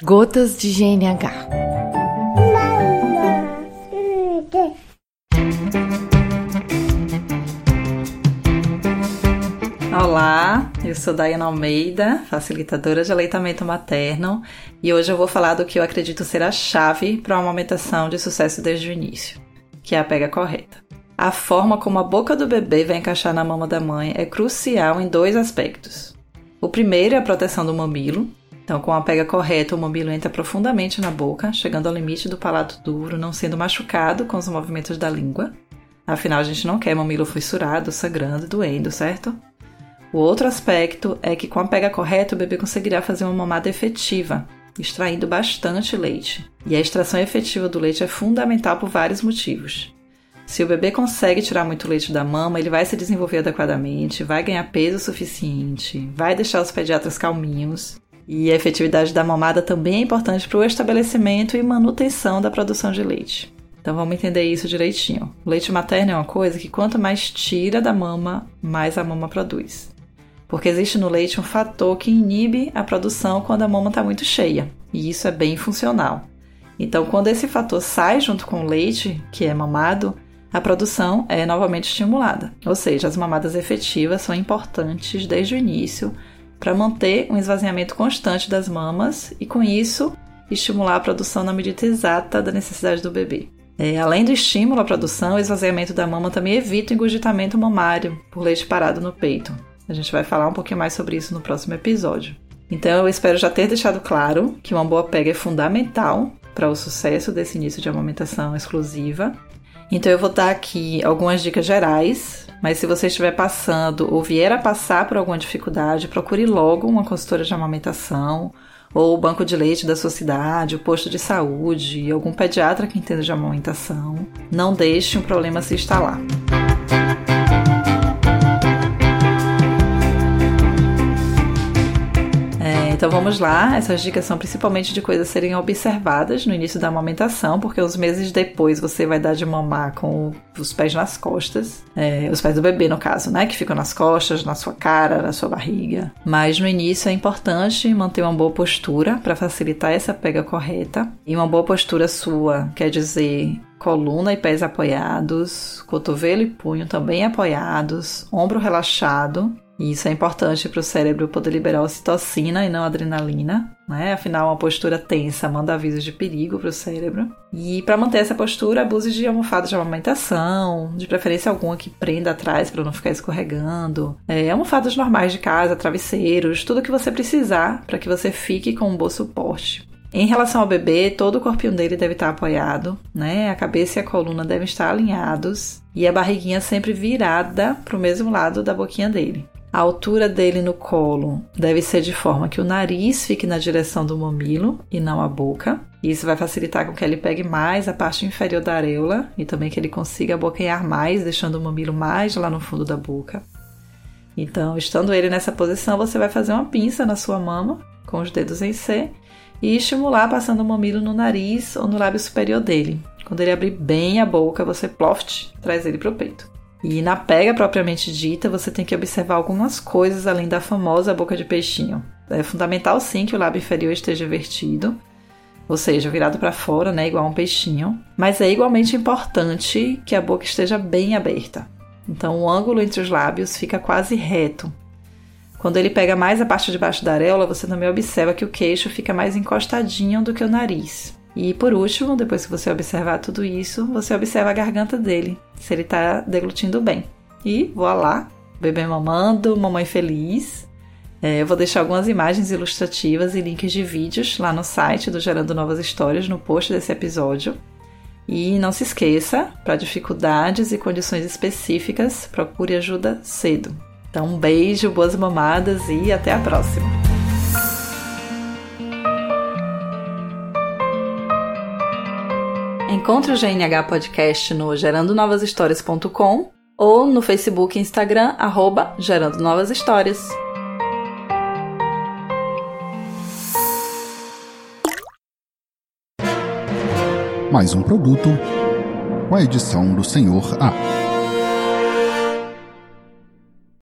Gotas de GNH. Olá, eu sou Dayana Almeida, facilitadora de aleitamento materno, e hoje eu vou falar do que eu acredito ser a chave para uma amamentação de sucesso desde o início, que é a pega correta. A forma como a boca do bebê vai encaixar na mama da mãe é crucial em dois aspectos. O primeiro é a proteção do mamilo, então, com a pega correta, o mamilo entra profundamente na boca, chegando ao limite do palato duro, não sendo machucado com os movimentos da língua. Afinal, a gente não quer mamilo fissurado, sangrando, doendo, certo? O outro aspecto é que com a pega correta, o bebê conseguirá fazer uma mamada efetiva, extraindo bastante leite. E a extração efetiva do leite é fundamental por vários motivos. Se o bebê consegue tirar muito leite da mama, ele vai se desenvolver adequadamente, vai ganhar peso suficiente, vai deixar os pediatras calminhos e a efetividade da mamada também é importante para o estabelecimento e manutenção da produção de leite. Então vamos entender isso direitinho. O leite materno é uma coisa que quanto mais tira da mama, mais a mama produz. Porque existe no leite um fator que inibe a produção quando a mama está muito cheia, e isso é bem funcional. Então, quando esse fator sai junto com o leite, que é mamado, a produção é novamente estimulada. Ou seja, as mamadas efetivas são importantes desde o início para manter um esvaziamento constante das mamas e, com isso, estimular a produção na medida exata da necessidade do bebê. É, além do estímulo à produção, o esvaziamento da mama também evita o engurgitamento mamário por leite parado no peito. A gente vai falar um pouquinho mais sobre isso no próximo episódio. Então, eu espero já ter deixado claro que uma boa pega é fundamental para o sucesso desse início de amamentação exclusiva. Então, eu vou dar aqui algumas dicas gerais mas se você estiver passando ou vier a passar por alguma dificuldade, procure logo uma consultora de amamentação ou o banco de leite da sua cidade, o posto de saúde, algum pediatra que entenda de amamentação. Não deixe um problema se instalar. Vamos lá, essas dicas são principalmente de coisas serem observadas no início da amamentação, porque os meses depois você vai dar de mamar com os pés nas costas, é, os pés do bebê no caso, né, que ficam nas costas, na sua cara, na sua barriga. Mas no início é importante manter uma boa postura para facilitar essa pega correta. E uma boa postura sua quer dizer coluna e pés apoiados, cotovelo e punho também apoiados, ombro relaxado e isso é importante para o cérebro poder liberar ocitocina e não adrenalina, né? Afinal, uma postura tensa manda avisos de perigo para o cérebro. E para manter essa postura, abuse de almofadas de amamentação, de preferência alguma que prenda atrás para não ficar escorregando. É, almofadas normais de casa, travesseiros, tudo que você precisar para que você fique com um bom suporte. Em relação ao bebê, todo o corpinho dele deve estar apoiado, né? A cabeça e a coluna devem estar alinhados e a barriguinha sempre virada para o mesmo lado da boquinha dele. A altura dele no colo deve ser de forma que o nariz fique na direção do mamilo e não a boca. Isso vai facilitar com que ele pegue mais a parte inferior da areola e também que ele consiga abocanhar mais, deixando o mamilo mais lá no fundo da boca. Então, estando ele nessa posição, você vai fazer uma pinça na sua mama com os dedos em C e estimular passando o mamilo no nariz ou no lábio superior dele. Quando ele abrir bem a boca, você ploft, traz ele para o peito. E na pega propriamente dita, você tem que observar algumas coisas além da famosa boca de peixinho. É fundamental sim que o lábio inferior esteja vertido, ou seja, virado para fora, né, igual um peixinho, mas é igualmente importante que a boca esteja bem aberta. Então o ângulo entre os lábios fica quase reto. Quando ele pega mais a parte de baixo da areola, você também observa que o queixo fica mais encostadinho do que o nariz. E por último, depois que você observar tudo isso, você observa a garganta dele, se ele está deglutindo bem. E voilá, bebê mamando, mamãe feliz. É, eu vou deixar algumas imagens ilustrativas e links de vídeos lá no site do Gerando Novas Histórias, no post desse episódio. E não se esqueça, para dificuldades e condições específicas, procure ajuda cedo. Então, um beijo, boas mamadas e até a próxima! Encontre o GNH Podcast no gerandonovashistórias.com ou no Facebook e Instagram, arroba Gerando Novas Histórias. Mais um produto com a edição do Senhor A.